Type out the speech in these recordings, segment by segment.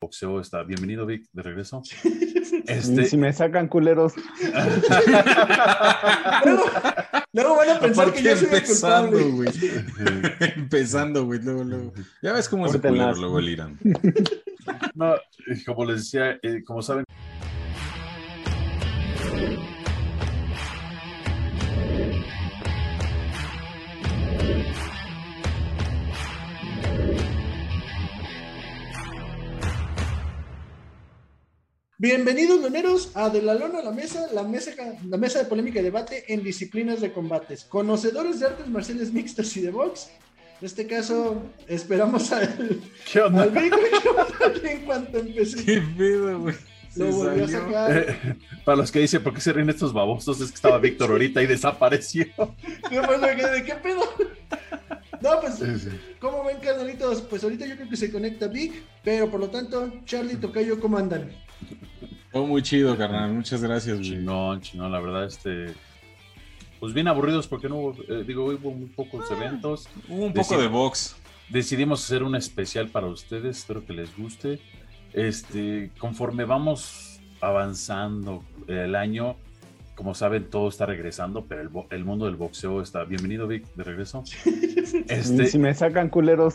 boxeo está. Bienvenido, Vic, de regreso. Este... Si me sacan culeros. luego, van a pensar que yo soy empezando, güey. empezando, güey, luego, luego. Ya ves cómo se culero luego el Irán. no, como les decía, eh, como saben, Bienvenidos, loneros, a De la Lona a la Mesa, la mesa, la mesa de polémica y debate en disciplinas de combates. Conocedores de artes marciales mixtas y de box. En este caso, esperamos al, ¿Qué onda? al vehículo en cuanto empecé. ¿Qué pedo, güey? Lo volvió a sacar. Eh, para los que dicen, ¿por qué se ríen estos babosos? Es que estaba Víctor ahorita y desapareció. ¿De qué pedo? No, pues, ¿cómo ven, carnalitos? Pues ahorita yo creo que se conecta Vic, pero por lo tanto, Charlie, Tocayo, ¿cómo andan? Todo muy chido, carnal. Muchas gracias, güey. Chingón, chingón, la verdad, este. Pues bien aburridos porque no hubo, eh, digo, hubo muy pocos ah, eventos. Hubo un poco de box. Decidimos hacer un especial para ustedes, espero que les guste. Este, conforme vamos avanzando el año, como saben, todo está regresando, pero el, el mundo del boxeo está. Bienvenido, Vic, de regreso. Este... Si me sacan culeros.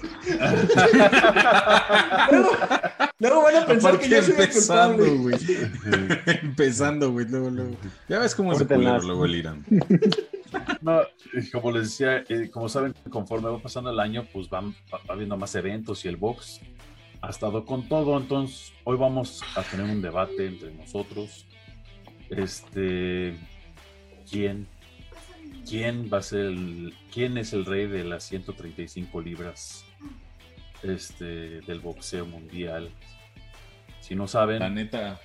luego, van a pensar que yo soy empezando, güey. empezando, güey. Luego, luego. Ya ves cómo se culero luego el Irán. No, como les decía, eh, como saben, conforme va pasando el año, pues van habiendo más eventos y el box ha estado con todo. Entonces, hoy vamos a tener un debate entre nosotros este, ¿quién, quién va a ser el, quién es el rey de las 135 libras este, del boxeo mundial? Si no saben, la neta,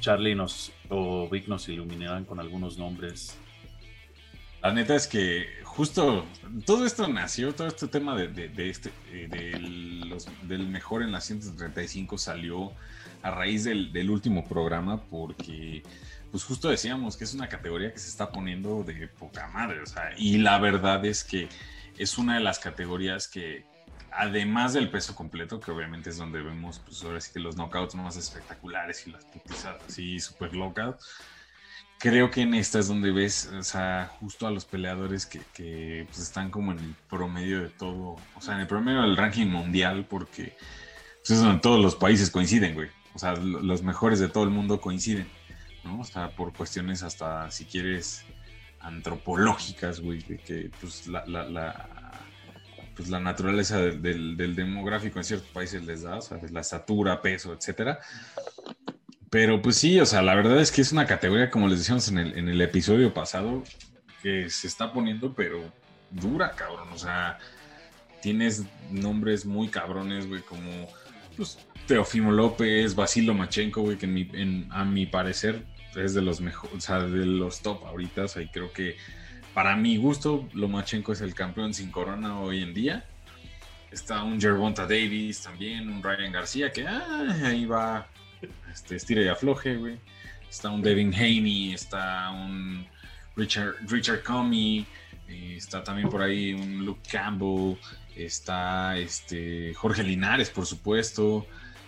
Charlie nos o Vic nos iluminarán con algunos nombres. La neta es que justo todo esto nació, todo este tema de, este, eh, del mejor en las 135 salió a raíz del, del último programa porque pues justo decíamos que es una categoría que se está poniendo de poca madre, o sea, y la verdad es que es una de las categorías que, además del peso completo, que obviamente es donde vemos, pues ahora sí que los knockouts más espectaculares y las putizadas así súper locas, creo que en esta es donde ves, o sea, justo a los peleadores que, que pues están como en el promedio de todo, o sea, en el promedio del ranking mundial, porque pues es donde todos los países coinciden, güey. O sea, los mejores de todo el mundo coinciden. ¿No? Hasta por cuestiones hasta, si quieres, antropológicas, güey, que pues la, pues, la naturaleza del, demográfico en ciertos países les da, sea, la estatura, peso, etcétera. Pero pues sí, o sea, la verdad es que es una categoría, como les decíamos en el, en el episodio pasado, que se está poniendo, pero dura, cabrón. O sea, tienes nombres muy cabrones, güey, como pues, Teofimo López, Basilo Machenko, güey, que a mi parecer es de los mejores, o sea, de los top ahorita. O y creo que para mi gusto, Lomachenko es el campeón sin corona hoy en día. Está un Gervonta Davis también, un Ryan García que ah, ahí va, este, estira y afloje, güey. Está un Devin Haney, está un Richard, Richard Comey, eh, está también por ahí un Luke Campbell, está este Jorge Linares, por supuesto,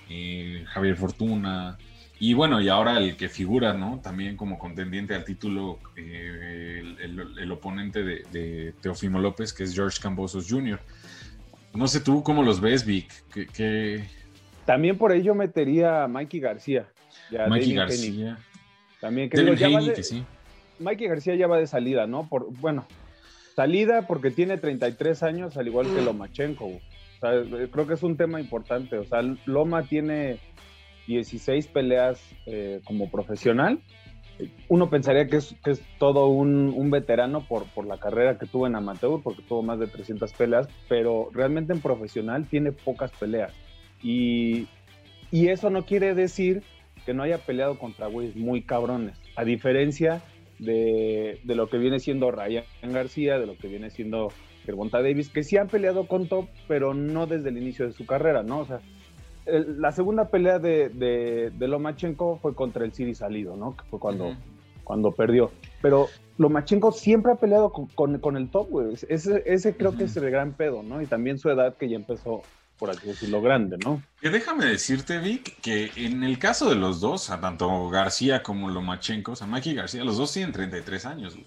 eh, Javier Fortuna, y bueno, y ahora el que figura, ¿no? También como contendiente al título, eh, el, oponente de, Teofimo López, que es George Cambosos Jr. No sé tú cómo los ves, Vic. ¿Qué, También por ello metería a Mikey García. Mikey García. También que sí. Mikey García ya va de salida, ¿no? Por, bueno, salida porque tiene 33 años, al igual que Lomachenko. O sea, creo que es un tema importante. O sea, Loma tiene 16 peleas eh, como profesional. Uno pensaría que es, que es todo un, un, veterano por, por la carrera que tuvo en amateur, porque tuvo más de 300 peleas, pero realmente en profesional tiene pocas peleas. Y, eso no quiere decir que no haya peleado contra güeyes muy cabrones, a diferencia de, de, lo que viene siendo Ryan García, de lo que viene siendo Gervonta Davis, que sí han peleado con top, pero no desde el inicio de su carrera, ¿no? O sea, la segunda pelea de, de, Lomachenko fue contra el Siri Salido, ¿no? Que fue cuando, cuando perdió. Pero Lomachenko siempre ha peleado con, con, el top, güey. Ese, ese creo que es el gran pedo, ¿no? Y también su edad que ya empezó por así decirlo, grande, ¿no? Que déjame decirte, Vic, que en el caso de los dos, a tanto García como Lomachenko, o sea, Mikey García, los dos tienen 33 años, güey.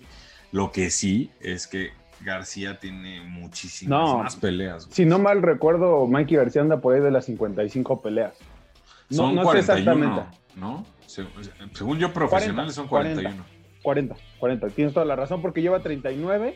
Lo que sí es que García tiene muchísimas más peleas. Si no mal recuerdo, Mikey García anda por ahí de las 55 peleas. No, son no 41, exactamente. ¿no? Según yo, profesionales son 41. 40, 40. Tienes toda la razón porque lleva 39.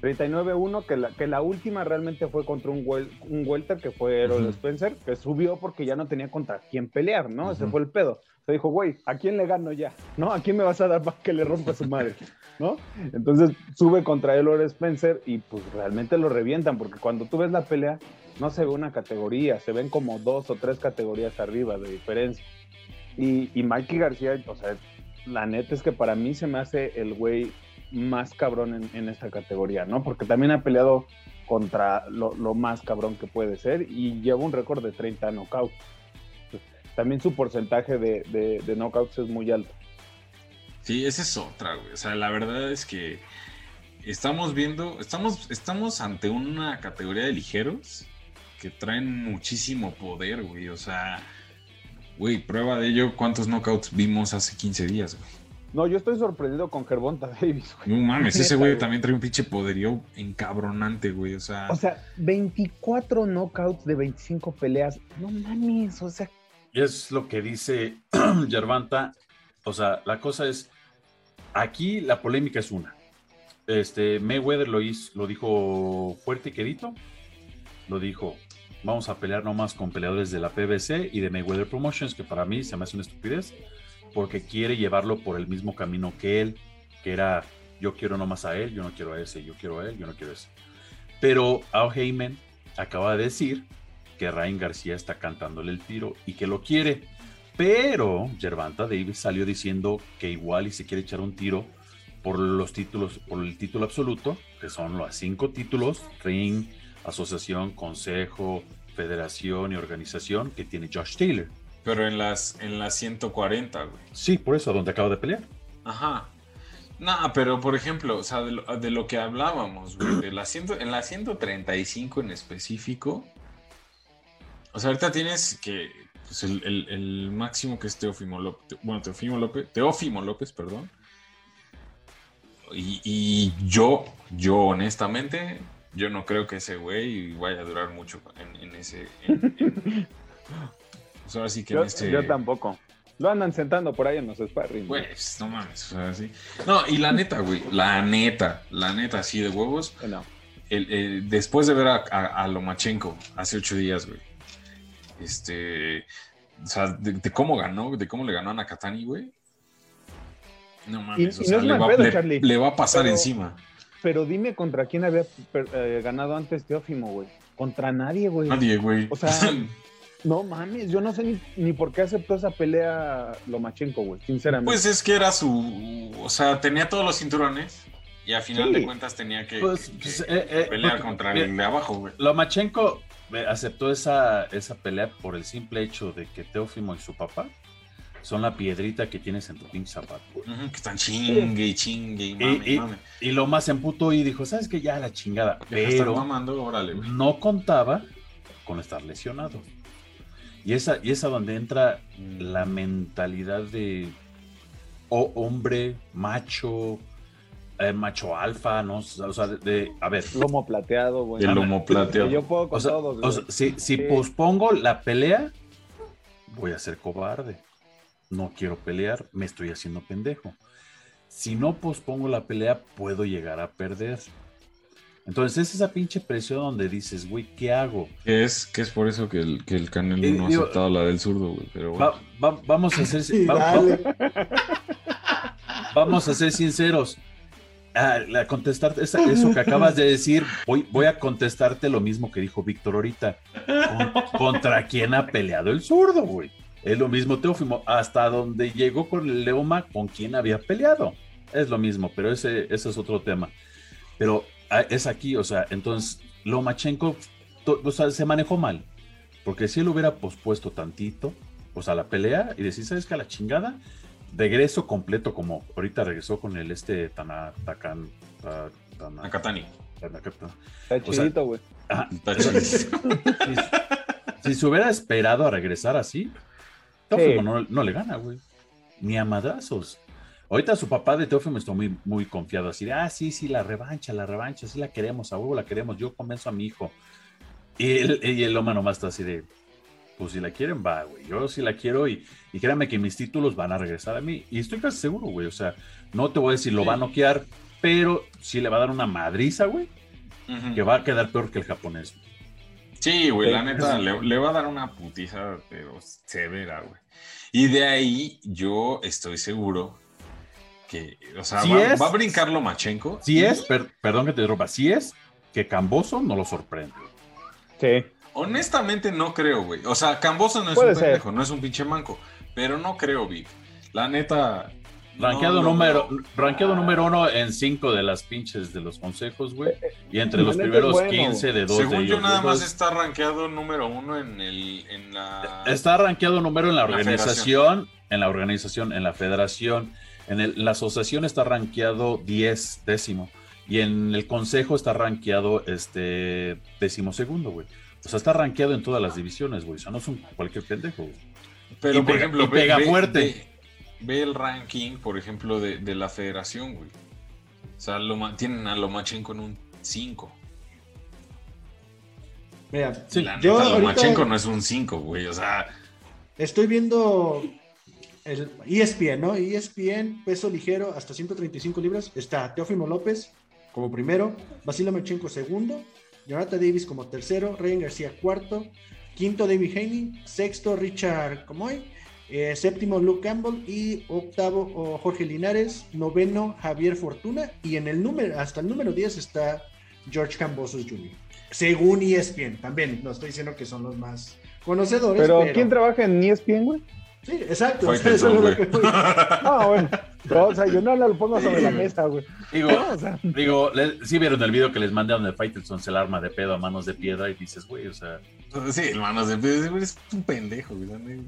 39-1, que la, que la última realmente fue contra un, un welter que fue Errol Spencer, que subió porque ya no tenía contra quién pelear, ¿no? Ese fue el pedo. Se dijo, güey, ¿a quién le gano ya? ¿No? ¿A quién me vas a dar para que le rompa su madre? ¿No? Entonces sube contra Errol Spencer y pues realmente lo revientan, porque cuando tú ves la pelea, no se ve una categoría, se ven como dos o tres categorías arriba de diferencia. Y, y Mikey García, o sea, la neta es que para mí se me hace el güey más cabrón en, esta categoría, ¿no? Porque también ha peleado contra lo, más cabrón que puede ser y lleva un récord de 30 knockouts. También su porcentaje de, de, knockouts es muy alto. Sí, esa es otra, güey. O sea, la verdad es que estamos viendo, estamos, estamos ante una categoría de ligeros que traen muchísimo poder, güey. O sea, güey, prueba de ello, ¿cuántos knockouts vimos hace 15 días, güey? No, yo estoy sorprendido con Gervonta Davis, güey. No mames, ese güey también trae un pinche poderío encabronante, güey. O sea. O sea, 24 knockouts de 25 peleas. No mames, o sea. Es lo que dice Gervonta. O sea, la cosa es. Aquí la polémica es una. Este, Mayweather lo, hizo, lo dijo fuerte y quedito. Lo dijo, vamos a pelear nomás con peleadores de la PBC y de Mayweather Promotions, que para mí se me hace una estupidez porque quiere llevarlo por el mismo camino que él, que era yo quiero nomás a él, yo no quiero a ese, yo quiero a él, yo no quiero a ese. Pero Al Heyman acaba de decir que Ryan García está cantándole el tiro y que lo quiere. Pero Gervanta Davis salió diciendo que igual y se quiere echar un tiro por los títulos, por el título absoluto, que son los cinco títulos, ring, asociación, consejo, federación y organización que tiene Josh Taylor. Pero en las, en las 140, güey. Sí, por eso, donde acabo de pelear. Ajá. No, pero por ejemplo, o sea, de lo, que hablábamos, güey, de la en la 135 en específico, o sea, ahorita tienes que, pues el, máximo que es Teófimo López, bueno, Teófimo López, Teófimo López, perdón. Y, yo, yo honestamente, yo no creo que ese güey vaya a durar mucho en, ese... Pues que este yo, tampoco. Lo andan sentando por ahí en los sparring. Pues, no mames. No, y la neta, güey. La neta, la neta, así de huevos. después de ver a, Lomachenko hace ocho días, güey. Este. O sea, de, cómo ganó, de cómo le ganó a Nakatani, güey. No mames, o sea, le, va, a pasar encima. Pero dime contra quién había eh, ganado antes Teófimo, güey. Contra nadie, güey. Nadie, güey. O sea, No mames, yo no sé ni, por qué aceptó esa pelea Lomachenko, güey, sinceramente. Pues es que era su. O sea, tenía todos los cinturones y a final de cuentas tenía que, pues, pues, eh, eh, pelear contra el de abajo, güey. Lomachenko eh, aceptó esa, esa pelea por el simple hecho de que Teófimo y su papá son la piedrita que tienes en tu pinche zapato. que están chingue y chingue y mame, y, mame. y, lo más emputó y dijo, ¿sabes qué? Ya la chingada. Pero mamando, órale, no contaba con estar lesionado. Y esa, y esa donde entra la mentalidad de hombre, macho, eh, macho alfa, ¿no? O sea, de, a ver. Lomo plateado, güey. El lomo plateado. Yo puedo con todos, si, pospongo la pelea, voy a ser cobarde. No quiero pelear, me estoy haciendo pendejo. Si no pospongo la pelea, puedo llegar a perder. Entonces es esa pinche presión donde dices, güey, ¿qué hago? Que es, que es por eso que el, que el Canelo no ha aceptado la del zurdo, güey. Pero vamos a ser vamos a ser sinceros. Ah, contestar eso que acabas de decir, voy, voy a contestarte lo mismo que dijo Víctor ahorita. ¿Contra quién ha peleado el zurdo, güey? Es lo mismo Teófimo, hasta donde llegó con el Leoma, ¿con quién había peleado? Es lo mismo, pero ese, ese es otro tema. Pero Ah, es aquí, o sea, entonces Lomachenko o sea, se manejó mal, porque si él hubiera pospuesto tantito, o sea, la pelea y decir, ¿sabes qué? A la chingada, regreso completo, como ahorita regresó con el este Tanatakan. Nakatani. Está chidito, güey. Está chidito. si se hubiera esperado a regresar así, Teófimo no, le gana, güey. Ni a madrazos. Ahorita su papá de Teófimo está muy, muy confiado, así de, ah, sí, sí, la revancha, la revancha, sí la queremos, a huevo la queremos, yo convenzo a mi hijo. Y el, y el Loma nomás está así de, pues si la quieren, va, güey. Yo sí la quiero y, y créanme que mis títulos van a regresar a mí. Y estoy casi seguro, güey. O sea, no te voy a decir lo va a noquear, pero sí le va a dar una madriza, güey, que va a quedar peor que el japonés. Sí, güey, la neta, le, va a dar una putiza, pero severa, güey. Y de ahí yo estoy seguro que, o sea, va, a brincar Lomachenko. Si es, perdón que te interrumpa, si es que Camboso no lo sorprende. Sí. Honestamente no creo, güey. O sea, Camboso no es un pendejo, no es un pinche manco. Pero no creo, Vic. La neta. Ranqueado, número, número uno en cinco de las pinches de los consejos, güey. Y entre los primeros 15 de dos Según yo, nada más está rankeado número uno en, el, en la. Está rankeado número en la organización, en la organización, en la federación. En, el, la asociación está rankeado 10 décimo. Y en el consejo está rankeado este décimo segundo, güey. O sea, está rankeado en todas las divisiones, güey. O sea, no es un cualquier pendejo, güey. Pero, por ejemplo, pega fuerte. Ve, el ranking, por ejemplo, de, la federación, güey. O sea, lo, tienen a Lomachenko en un 5. Mira, la yo Lomachenko no es un 5, güey. O sea. Estoy viendo el ESPN, ¿no? ESPN, peso ligero, hasta 135 libras. Está Teófimo López como primero, Basil Lomachenko segundo, Jonathan Davis como tercero, Ryan García cuarto, quinto David Haney, sexto Richard Comoy, eh, séptimo Luke Campbell y octavo Jorge Linares, noveno Javier Fortuna y en el número, hasta el número 10 está George Cambosos Jr. Según ESPN, también, no estoy diciendo que son los más conocedores. Pero, ¿quién trabaja en ESPN, güey? Sí, exacto. Ah, bueno. o sea, yo no lo pongo sobre la mesa, güey. Digo, digo sí vieron el video que les mandé donde Faitelson se el arma de pedo a manos de piedra y dices, güey, o sea. Sí, manos de piedra, es un pendejo, güey.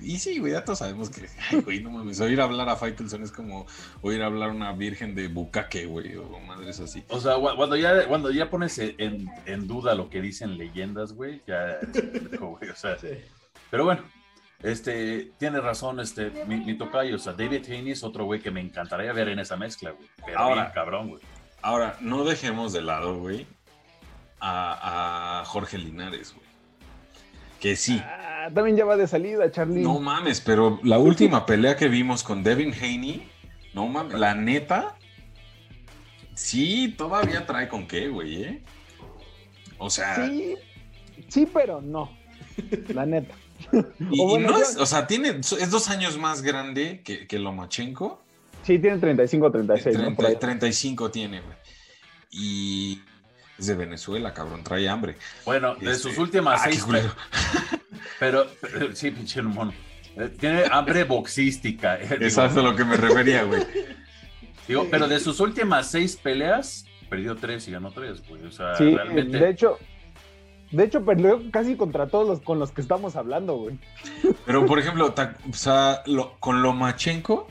Y sí, güey, ya todos sabemos que, ay, güey, no mames, oír hablar a Faitelson es como oír hablar a una virgen de bucaque, güey, o madres así. O sea, cuando ya, cuando ya pones en, en duda lo que dicen leyendas, güey, ya, güey, o sea. Pero bueno, este, tiene razón, este, mi, tocayo, o sea, David Haney es otro güey que me encantaría ver en esa mezcla, güey. Pero ahora, cabrón, güey. Ahora, no dejemos de lado, güey, a, Jorge Linares, güey. Que sí. Ah, también ya va de salida, Charlie. No mames, pero la última pelea que vimos con Devin Haney, no mames, la neta, sí, todavía trae con qué, güey, ¿eh? O sea. Sí, sí, pero no. La neta. Y, no es, o sea, tiene, es dos años más grande que, que Lomachenko. Sí, tiene 35 36. 35 tiene, güey. Y es de Venezuela, cabrón, trae hambre. Bueno, de sus este, últimas seis. Pero, pero, sí, pinche mono. Eh, tiene hambre boxística. Eh, es a lo que me refería, güey. Digo, pero de sus últimas seis peleas, perdió tres y ganó tres, güey. O sea, sí, realmente. De hecho, de hecho, perdió casi contra todos los con los que estamos hablando, güey. Pero, por ejemplo, o sea, con Lomachenko,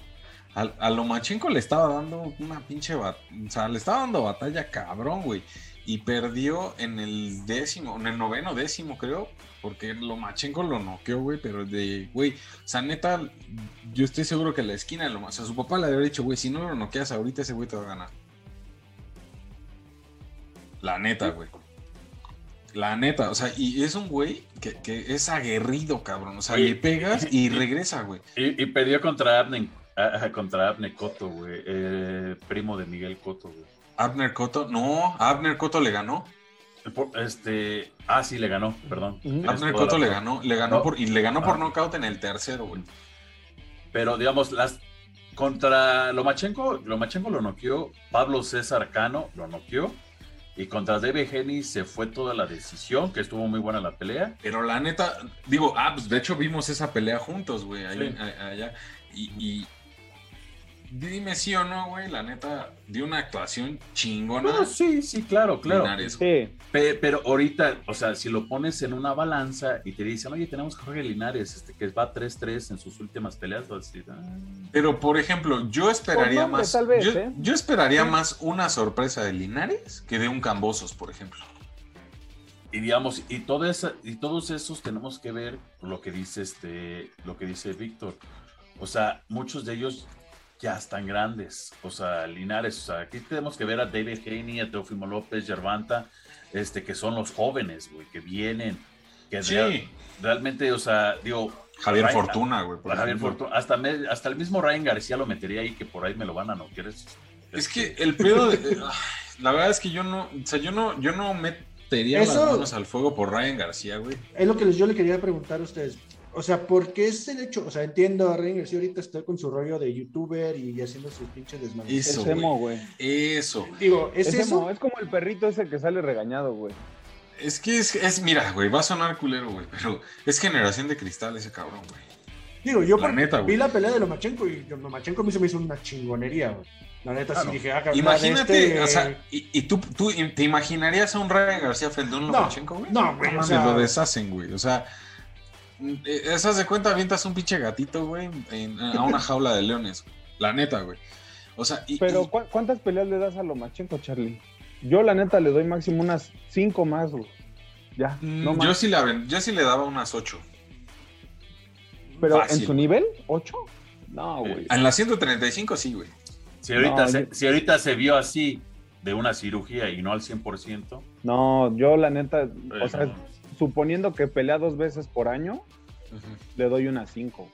a, a, Lomachenko le estaba dando una pinche. O sea, le estaba dando batalla cabrón, güey. Y perdió en el décimo, en el noveno décimo, creo. Porque Lomachenko lo noqueó, güey. Pero de, güey, o sea, neta, yo estoy seguro que la esquina de Lomachenko. O sea, su papá le había dicho, güey, si no lo noqueas ahorita, ese güey te va a ganar. La neta, güey. La neta, o sea, y es un güey que, es aguerrido, cabrón. O sea, le pegas y, regresa, güey. Y, perdió contra Abner, contra Abner Cotto, güey. Eh, primo de Miguel Cotto, güey. Abner Cotto, no, Abner Cotto le ganó. Este, ah, sí, le ganó, perdón. Abner Cotto le ganó, le ganó por, y le ganó por ah. knockout en el tercero, güey. Pero digamos, las contra Lomachenko, Lomachenko lo noqueó, Pablo César Cano lo noqueó y contra Debe Henny se fue toda la decisión, que estuvo muy buena la pelea. Pero la neta, digo, ah, pues de hecho vimos esa pelea juntos, güey, allá. y, dime sí o no, güey, la neta, dio una actuación chingona. sí, sí, claro, claro. pero ahorita, o sea, si lo pones en una balanza y te dicen, oye, tenemos a Jorge Linares, este, que va 3-3 en sus últimas peleas, ah". Pero, por ejemplo, yo esperaría más. ¿eh? yo, esperaría más una sorpresa de Linares que de un Cambosos, por ejemplo. y digamos, y, todo esa, y todos esos tenemos que ver lo que dice este, lo que dice Víctor. O sea, muchos de ellos ya están grandes. O sea, Linares, o sea, aquí tenemos que ver a David Haney, a Teofimo López, Gervanta, este, que son los jóvenes, güey, que vienen, que sí. realmente, o sea, digo... Javier Fortuna, güey. Javier Fortuna, hasta, hasta el mismo Ryan García lo metería ahí, que por ahí me lo van a no. ¿Quieres? Es que el pedo, de, la verdad es que yo no, o sea, yo no, yo no metería las manos al fuego por Ryan García, güey. Es lo que yo le quería preguntar a ustedes. O sea, ¿por qué es el hecho? O sea, entiendo a Ryan García ahorita está con su rollo de youtuber y haciendo sus pinches desmanes. Eso, güey. Eso. Digo, ¿es, eso? Es como el perrito ese que sale regañado, güey. Es que es, es mira, güey, va a sonar culero, güey, pero es generación de cristal ese cabrón, güey. Digo, yo vi la pelea de Lomachenko y Lomachenko a mí se me hizo una chingonería, güey. La neta sí dije, ah, Imagínate, este... o sea, y, tú, tú, te imaginarías a un Ryan García Feldón Lomachenko, güey? No, güey. No, o sea... lo deshacen, güey. O sea, esas de cuenta avientas un pinche gatito, güey, a una jaula de leones. La neta, güey. O sea, y, Pero, ¿cuántas peleas le das a Lomachenko, Charlie? Yo, la neta, le doy máximo unas cinco más, güey. Ya, mm, no más. Yo sí, yo sí le daba unas ocho. ¿Pero en su nivel? ¿Ocho? No, güey. En la 135 sí, güey. Si ahorita, se, si ahorita se vio así de una cirugía y no al 100%. No, yo la neta, o sea, suponiendo que pelea dos veces por año, le doy una 5.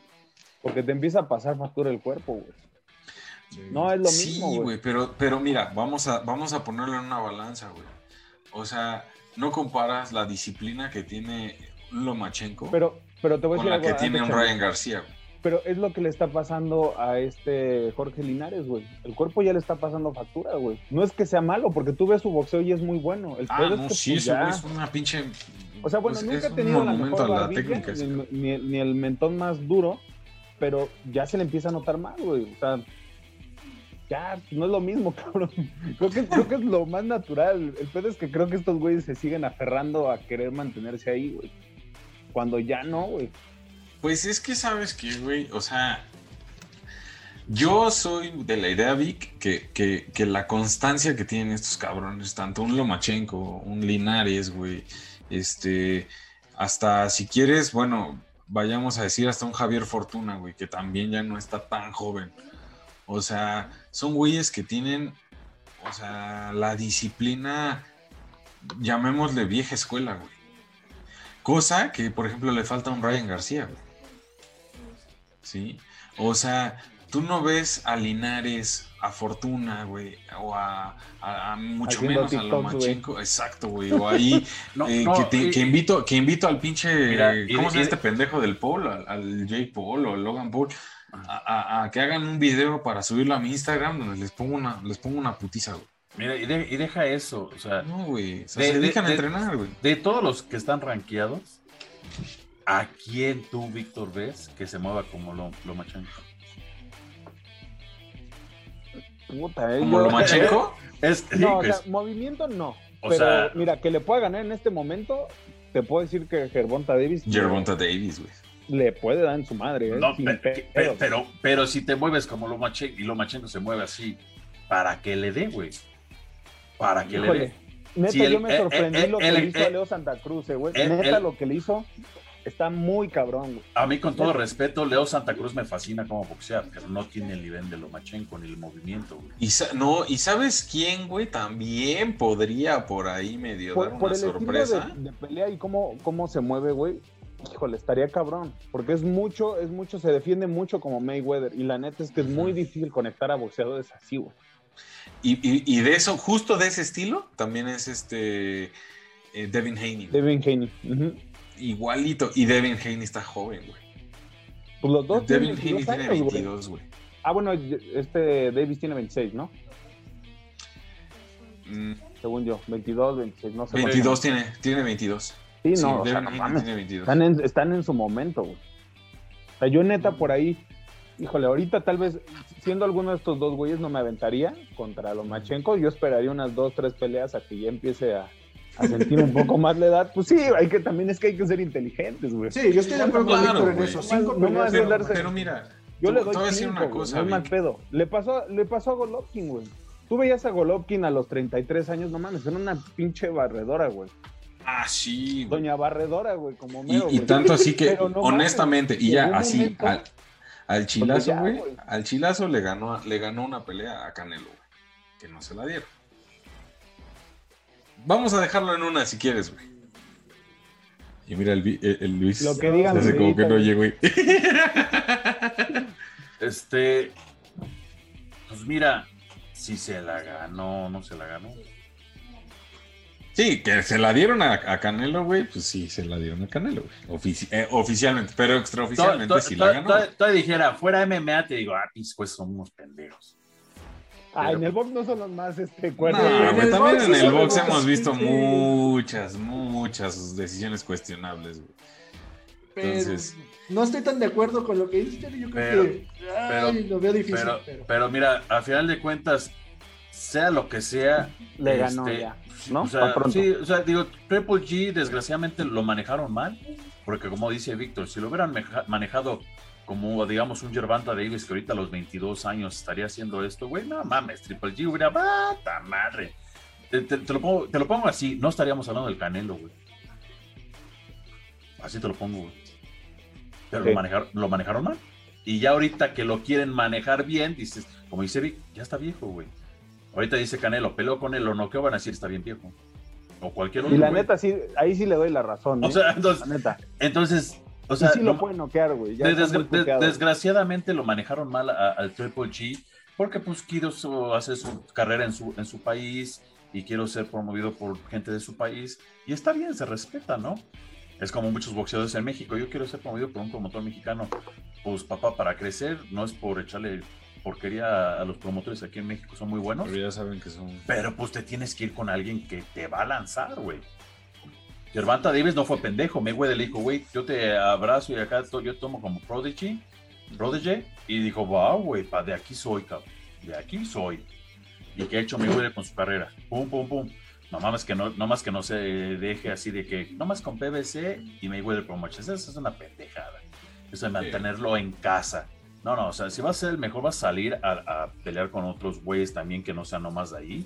Porque te empieza a pasar factura el cuerpo, güey. No es lo mismo, Sí, güey, pero, pero mira, vamos a, vamos a ponerlo en una balanza, güey. O sea, no comparas la disciplina que tiene Lomachenko pero, pero te voy a con la que tiene un Ryan García, güey. Pero es lo que le está pasando a este Jorge Linares, güey. El cuerpo ya le está pasando factura, güey. No es que sea malo, porque tú ves su boxeo y es muy bueno. El ah, no, sí, pues, eso es una pinche o sea, bueno, nunca he tenido la mejor la técnica, ni, el mentón más duro, pero ya se le empieza a notar mal, güey. O sea, ya no es lo mismo, cabrón. Creo que, creo que es lo más natural. El pedo es que creo que estos güeyes se siguen aferrando a querer mantenerse ahí, güey. Cuando ya no, güey. Pues es que sabes que, güey, o sea, yo soy de la idea, Vic, que, que, que, la constancia que tienen estos cabrones, tanto un Lomachenko, un Linares, güey, este, hasta si quieres, bueno, vayamos a decir hasta un Javier Fortuna, güey, que también ya no está tan joven. O sea, son güeyes que tienen, o sea, la disciplina, llamémosle vieja escuela, güey. Cosa que, por ejemplo, le falta a un Ryan García, güey. ¿Sí? O sea, tú no ves a Linares, a Fortuna, güey, o a, mucho menos a Lomachenko, exacto, güey, o ahí eh, que, invito, que invito al pinche, ¿cómo se llama este pendejo del Paul? Al, Jake Paul o al Logan Paul, a, que hagan un video para subirlo a mi Instagram donde les pongo una, les pongo una putiza, güey. Mira, y, deja eso, o sea. No, güey, se dejan entrenar, güey. De todos los que están rankeados, ¿a quién tú, Víctor, ves que se mueva como Lomachenko? Puta, eh, ¿Como Lomachenko? Es, no, o sea, movimiento no. pero mira, que le pueda ganar en este momento, te puedo decir que Gervonta Davis. Gervonta Davis, güey. Le puede dar en su madre, ¿eh? No, pero, pero, si te mueves como Lomachenko y Lomachenko se mueve así, ¿para qué le dé, güey? ¿Para qué le dé? Neta, yo me sorprendí lo que le hizo a Leo Santa Cruz, eh, güey. Neta, lo que le hizo Está muy cabrón, güey. A mí, con todo respeto, Leo Santa Cruz me fascina como boxear, pero no tiene el nivel de Lomachenko ni el movimiento, güey. Y no, ¿y sabes quién, güey? También podría por ahí medio dar una sorpresa. de, pelea y cómo, cómo se mueve, güey. Híjole, estaría cabrón. Porque es mucho, es mucho, se defiende mucho como Mayweather. Y la neta es que es muy difícil conectar a boxeadores así, güey. Y, de eso, justo de ese estilo, también es este eh, Devin Haney. Devin Haney igualito. Y Devin Haney está joven, güey. Pues los dos Devin Haney tiene 22, güey. Ah, bueno, este Davis tiene 26, ¿no? Mm. Según yo, 22, 26, no sé. 22 tiene, tiene 22. Sí, no, o sea, no mames. Tiene 22. Están, en, están en su momento, güey. O sea, yo neta por ahí, híjole, ahorita tal vez, siendo alguno de estos dos güeyes, no me aventaría contra los Machenko. Yo esperaría unas dos, tres peleas a que ya empiece a, a sentir un poco más la edad, pues sí, hay que también es que hay que ser inteligentes, güey. Sí, yo estoy de acuerdo con en eso. Cinco no, no pero, darse, pero, mira, yo le doy te voy a decir una cosa, no es pedo. Le pasó, le pasó a Golovkin, güey. Tú veías a Golovkin a los 33 años, no mames, era una pinche barredora, güey. Ah, sí. Doña Barredora, güey, como mero, y, y tanto así que, honestamente, y ya así, al, chilazo, güey, al chilazo le ganó, le ganó una pelea a Canelo, güey, que no se la dieron. Vamos a dejarlo en una si quieres, güey. Y mira el, el, Luis. Lo que digan. Hace como que no llegó, güey. Este. Pues mira, si se la ganó, no se la ganó. Sí, que se la dieron a, Canelo, güey, pues sí, se la dieron a Canelo, güey. Eh, oficialmente, pero extraoficialmente sí la ganó. Todavía dijera, fuera MMA, te digo, ah, pues son unos pendejos. Ah, en el box no son los más este cuernos. No, también en el box hemos visto muchas, muchas decisiones cuestionables, güey. Entonces, no estoy tan de acuerdo con lo que dices, yo creo que lo veo difícil. Pero, mira, a final de cuentas, sea lo que sea, le ganó este, ya. ¿no? O sea, sí, o sea, digo, Triple G desgraciadamente lo manejaron mal, porque como dice Víctor, si lo hubieran manejado como, digamos, un Gervanta Davis que ahorita a los 22 años estaría haciendo esto, güey, no mames, Triple G hubiera, ¡bata madre! Te, lo pongo, te lo pongo así, no estaríamos hablando del Canelo, güey. Así te lo pongo, güey. Pero lo, manejaron, lo manejaron mal. Y ya ahorita que lo quieren manejar bien, dices, como dice Vic, ya está viejo, güey. Ahorita dice Canelo, peleo con él o no, ¿qué van a decir? Está bien viejo. O cualquier otro. Y la neta, sí, ahí sí le doy la razón. O ¿eh? sea, entonces, neta. entonces, o sea, sí lo pueden noquear, güey. desgraciadamente lo manejaron mal al Triple G porque pues quiero hacer su carrera en su, en su país y quiero ser promovido por gente de su país y está bien, se respeta, ¿no? Es como muchos boxeadores en México. Yo quiero ser promovido por un promotor mexicano. Pues papá, para crecer, no es por echarle porquería a los promotores aquí en México, son muy buenos. Pero ya saben que son. Pero pues te tienes que ir con alguien que te va a lanzar, güey. Gervanta Davis no fue pendejo. Güey le dijo, güey, yo te abrazo y acá yo tomo como prodigy, prodigy. Y dijo, wow, güey, pa, de aquí soy, cabrón. De aquí soy. Y que ha hecho güey con su carrera. Pum, pum, pum. No más que no, no más que no se deje así de que, no más con PBC y Mayweather Promotions. Esa es una pendejada. Eso de mantenerlo en casa. No, no, o sea, si va a ser el mejor, va a salir a, pelear con otros güeyes también que no sean nomás de ahí.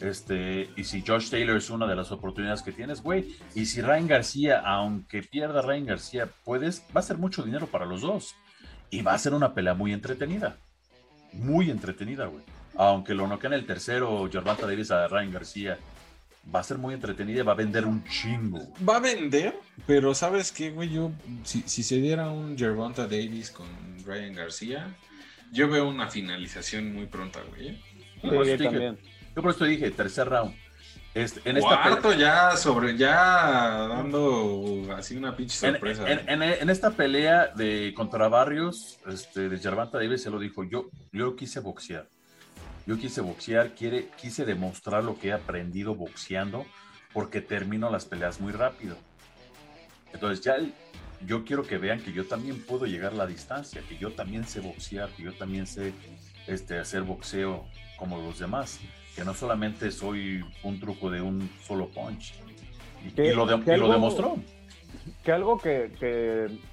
Este, y si Josh Taylor es una de las oportunidades que tienes, güey. Y si Ryan García, aunque pierda Ryan García, puedes, va a ser mucho dinero para los dos. Y va a ser una pelea muy entretenida. Muy entretenida, güey. Aunque lo noqueen el tercero, Gervonta Davis a Ryan García va a ser muy entretenida y va a vender un chingo. Va a vender, pero ¿sabes qué, güey? Yo, si, se diera un Gervonta Davis con Ryan García, yo veo una finalización muy pronta, güey. ¿eh? Yo, por eso dije, tercer round. Este, en esta ya sobre ya dando así una pinche sorpresa. En, esta pelea de contra Barrios, este, de Gervonta Davis se lo dijo, yo, yo quise boxear yo quise boxear, quiere, quise demostrar lo que he aprendido boxeando porque termino las peleas muy rápido. Entonces ya yo quiero que vean que yo también puedo llegar a la distancia, que yo también sé boxear, que yo también sé este, hacer boxeo como los demás, que no solamente soy un truco de un solo punch. Y, lo, demostró. Que algo que,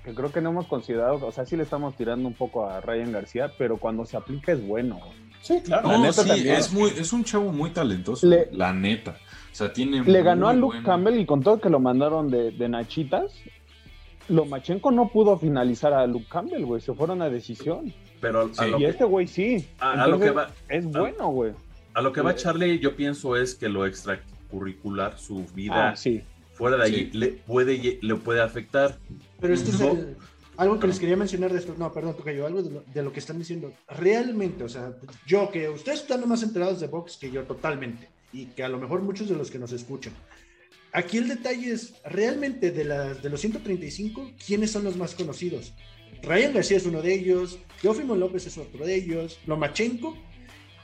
creo que no hemos considerado, o sea, sí le estamos tirando un poco a Ryan García, pero cuando se aplica es bueno. Sí, claro. es, muy, es un chavo muy talentoso, la neta. O sea, tiene. Le ganó a Luke Campbell y con todo que lo mandaron de, Nachitas, Lomachenko no pudo finalizar a Luke Campbell, güey. Se fueron a decisión. Pero y este güey sí. A, lo que va, es bueno, güey. A lo que va Charlie, yo pienso es que lo extracurricular, su vida ah, fuera de ahí, le, puede, le puede afectar. Pero esto es el algo que les quería mencionar de esto, no, perdón, yo algo de lo, que están diciendo. Realmente, o sea, yo que ustedes están más enterados de box que yo totalmente, y que a lo mejor muchos de los que nos escuchan. Aquí el detalle es, realmente de, las, de los 135, ¿quiénes son los más conocidos? Ryan García es uno de ellos, Teófimo López es otro de ellos, Lomachenko,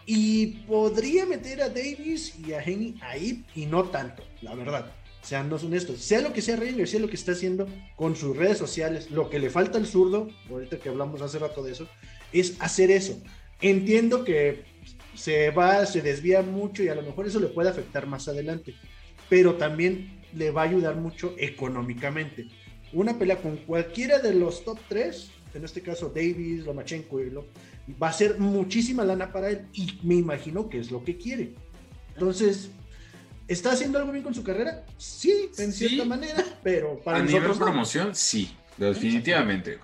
y podría meter a Davis y a Henny ahí, y no tanto, la verdad seamos honestos, sea lo que sea Ryan García lo que está haciendo con sus redes sociales, lo que le falta al zurdo, ahorita que hablamos hace rato de eso, es hacer eso. Entiendo que se va, se desvía mucho y a lo mejor eso le puede afectar más adelante, pero también le va a ayudar mucho económicamente. Una pelea con cualquiera de los top 3, en este caso Davis, Lomachenko y lo, va a ser muchísima lana para él y me imagino que es lo que quiere. Entonces, ¿Está haciendo algo bien con su carrera? Sí, en cierta manera, pero para A nivel promoción, sí, definitivamente.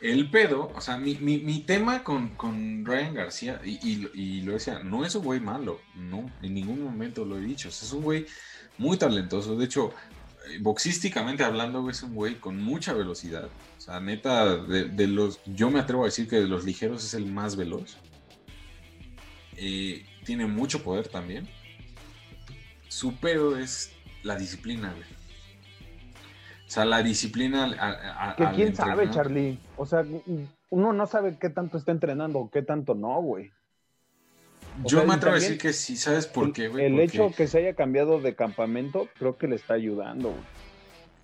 El pedo, o sea, mi, mi, tema con, con, Ryan García, y, y, lo decía, no es un güey malo, no, en ningún momento lo he dicho, es un güey muy talentoso, de hecho, boxísticamente hablando, es un güey con mucha velocidad, o sea, neta, de, de, los, yo me atrevo a decir que de los ligeros es el más veloz, eh, tiene mucho poder también, su pedo es la disciplina, güey. O sea, la disciplina. A, que quién sabe, Charlie. O sea, uno no sabe qué tanto está entrenando o qué tanto no, güey. Yo me atrevo a decir que sí, ¿sabes por qué, güey? El hecho que se haya cambiado de campamento, creo que le está ayudando, güey.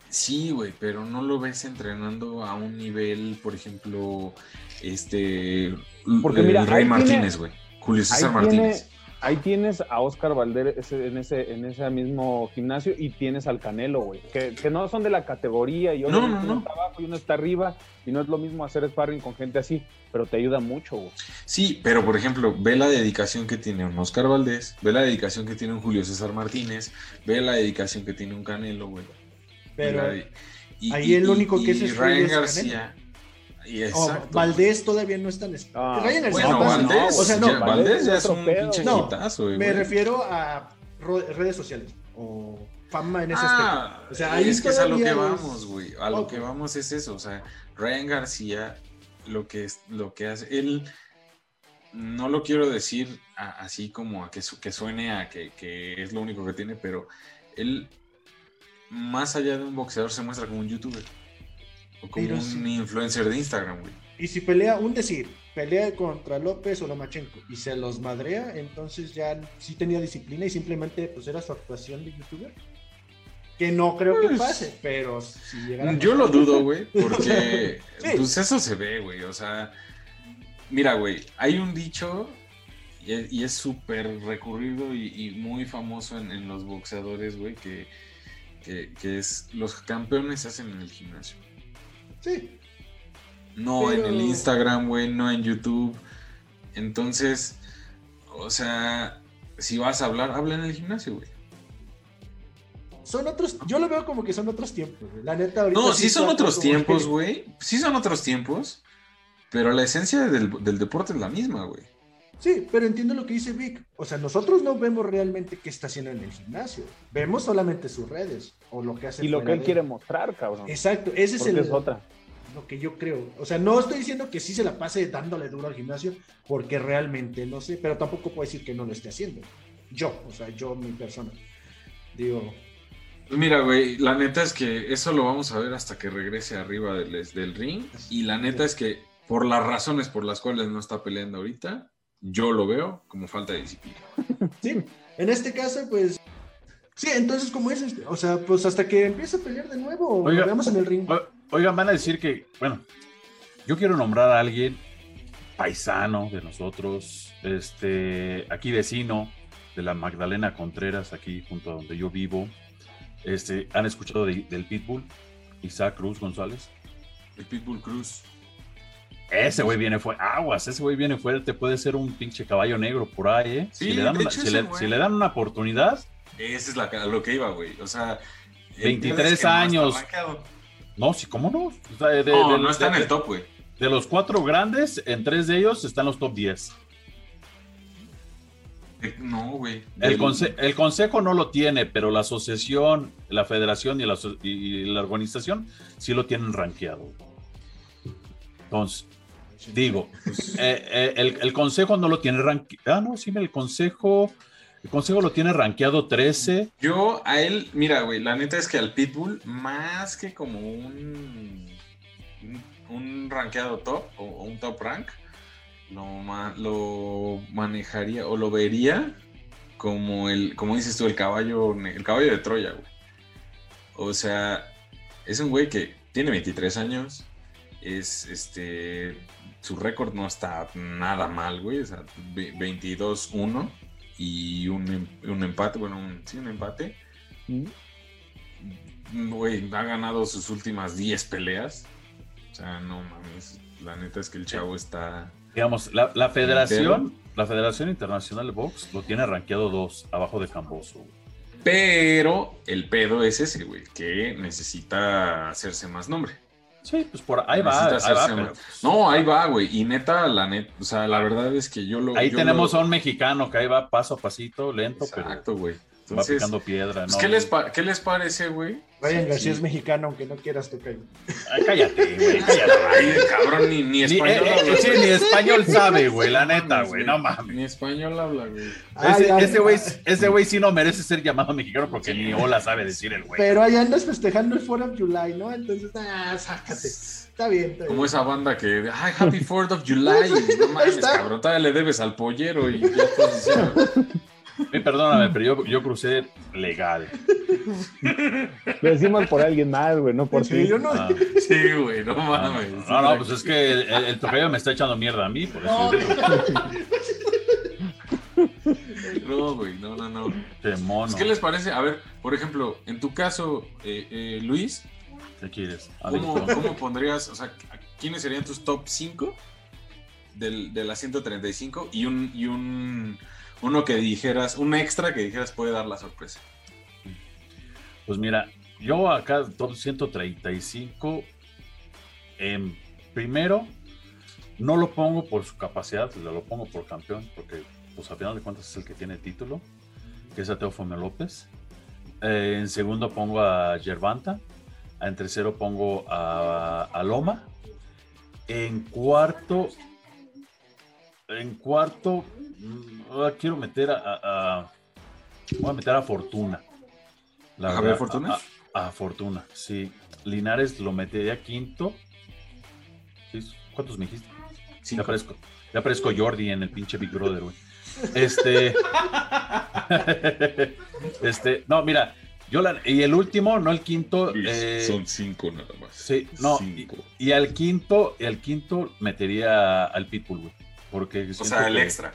Sí, güey, pero no lo ves entrenando a un nivel, por ejemplo, este. Porque mira, Rey Martínez, güey. Julio César Martínez ahí tienes a Oscar Valdés en ese, en ese mismo gimnasio y tienes al Canelo, güey, que, no son de la categoría y uno está abajo y uno está arriba y no es lo mismo hacer sparring con gente así, pero te ayuda mucho, güey. Sí, pero por ejemplo, ve la dedicación que tiene un Oscar Valdés, ve la dedicación que tiene un Julio César Martínez, ve la dedicación que tiene un Canelo, güey. Pero ahí el único que es, es Ryan García. Oh, Valdés todavía no está en ah, bueno, Valdés, o sea, no, ya, Valdés ya es un pinche no, Me refiero a redes sociales o fama en ese ah, aspecto. O sea, ahí es que es a lo que vamos, güey. A lo que vamos es eso. O sea, Ryan García, lo que, es, lo que hace, él no lo quiero decir así como a que, que suene a que, que, es lo único que tiene, pero él, más allá de un boxeador, se muestra como un youtuber. O como un influencer de Instagram, güey. Y si pelea, un decir, pelea contra López o Lomachenko y se los madrea, entonces ya sí tenía disciplina y simplemente pues era su actuación de youtuber. Que no creo que pues, pase, pero si llegara Yo lo dudo, güey, porque pues eso se ve, güey. O sea, mira, güey, hay un dicho y es súper recurrido y, muy famoso en, los boxeadores, güey, que, que es los campeones se hacen en el gimnasio. Sí. No en el Instagram, güey, no en YouTube. Entonces, o sea, si vas a hablar, habla en el gimnasio, güey. Son otros, yo lo veo como que son otros tiempos, güey. La neta, ahorita. No, sí, son otros tiempos, güey. Sí son otros tiempos. Pero la esencia del, del deporte es la misma, güey. Sí, pero entiendo lo que dice Vic. O sea, nosotros no vemos realmente qué está haciendo en el gimnasio. Vemos solamente sus redes o lo que hace. Y lo que él quiere mostrar, cabrón. Exacto, ese es el. Es otra. Lo que yo creo. O sea, no estoy diciendo que sí se la pase dándole duro al gimnasio, porque realmente no sé, pero tampoco puedo decir que no lo esté haciendo. Yo, o sea, yo, mi persona. Digo. Pues mira, güey, la neta es que eso lo vamos a ver hasta que regrese arriba del, del ring. Y la neta es que por las razones por las cuales no está peleando ahorita, yo lo veo como falta de disciplina. Sí, en este caso, pues. Sí, entonces, como es, o sea, pues hasta que empiece a pelear de nuevo, Oiga, veamos en el ring. Oigan, van a decir que, bueno, yo quiero nombrar a alguien paisano de nosotros, este, aquí vecino de la Magdalena Contreras, aquí junto a donde yo vivo. Este, ¿Han escuchado del Pitbull? Isaac Cruz González. El Pitbull Cruz. Ese güey viene fuerte. Aguas, ese güey viene fuerte. Puede ser un pinche caballo negro por ahí, ¿eh? si, le dan una, si, le, dan una, oportunidad. Esa es la, lo que iba, güey. O sea, 23 años. No, sí, ¿cómo no? no, no está en el top, güey. De los cuatro grandes, en tres de ellos están los top 10. Eh, no, güey. El, el, consejo no lo tiene, pero la asociación, la federación y la, y la organización sí lo tienen rankeado. Entonces, Digo, pues, eh, eh, el, consejo no lo tiene rankeado. Ah, no, sí, el consejo. El consejo lo tiene rankeado 13. Yo a él, mira, güey, la neta es que al Pitbull, más que como un, un rankeado top o, un top rank, lo, lo manejaría o lo vería como el, como dices tú, el caballo, el caballo de Troya, güey. O sea, es un güey que tiene 23 años, es este su récord no está nada mal, güey. O sea, 22-1 y un, em, un, empate, bueno, un, sí, un empate. Mm. Güey, ha ganado sus últimas 10 peleas. O sea, no mames. La neta es que el chavo está. Digamos, la, la federación, la Federación Internacional de Box lo tiene rankeado 2, abajo de Camboso. Pero el pedo es ese, güey, que necesita hacerse más nombre. Sí, pues por ahí va. No, ahí va, güey. Y neta, la neta, o sea, la verdad es que yo lo. Ahí tenemos a un mexicano que ahí va paso a pasito, lento, Exacto, güey. Va picando piedra, pues, ¿no? ¿qué, les ¿Qué les parece, güey? Vayan, García es mexicano, aunque no quieras tocar. Ay, cállate, güey, cállate. Ay, cabrón, ni, ni español ni, eh, sí, ni español sabe, güey, la neta, güey, no mames. Ni español habla, güey. Ese, güey ese güey sí no merece ser llamado mexicano porque ni hola sabe decir el güey. Pero ahí andas festejando el 4 of July, ¿no? Entonces, ah, sácate. Está bien, está bien. Como esa banda que, ay, Happy 4 of July. no mames, cabrón, todavía le debes al pollero y ya estás diciendo. Perdóname, pero yo, yo crucé legal. Lo decimos por alguien más, güey, no por sí, ti. no... Ah. sí, güey, no mames. No, no, pues es que el, el, me está echando mierda a mí, por eso. No, güey, no, no, no. Qué mono. ¿Qué les parece? A ver, por ejemplo, en tu caso, eh, eh, Luis. ¿Qué quieres? ¿Cómo, ¿Cómo, pondrías, o sea, quiénes serían tus top 5 del, de la 135 y un, y un uno que dijeras, un extra que dijeras puede dar la sorpresa? Pues mira, yo acá top 135, en primero, no lo pongo por su capacidad, lo pongo por campeón, porque pues al final de cuentas es el que tiene título, que es a Teofimo López. Eh, en segundo pongo a Gervanta. En tercero pongo a, Loma. En cuarto, en cuarto, mm, quiero meter a, voy a meter a Fortuna. La ¿A Fortuna? A, Fortuna, sí. Linares lo metería quinto. ¿Cuántos me dijiste? Ya aparezco, ya aparezco Jordi en el pinche Big Brother, güey. Este. este, no, mira, yo la, y el último, no el quinto. Eh, son cinco nada más. Sí, no. Y, al quinto, el quinto metería al Pitbull, güey. Porque o sea, el extra.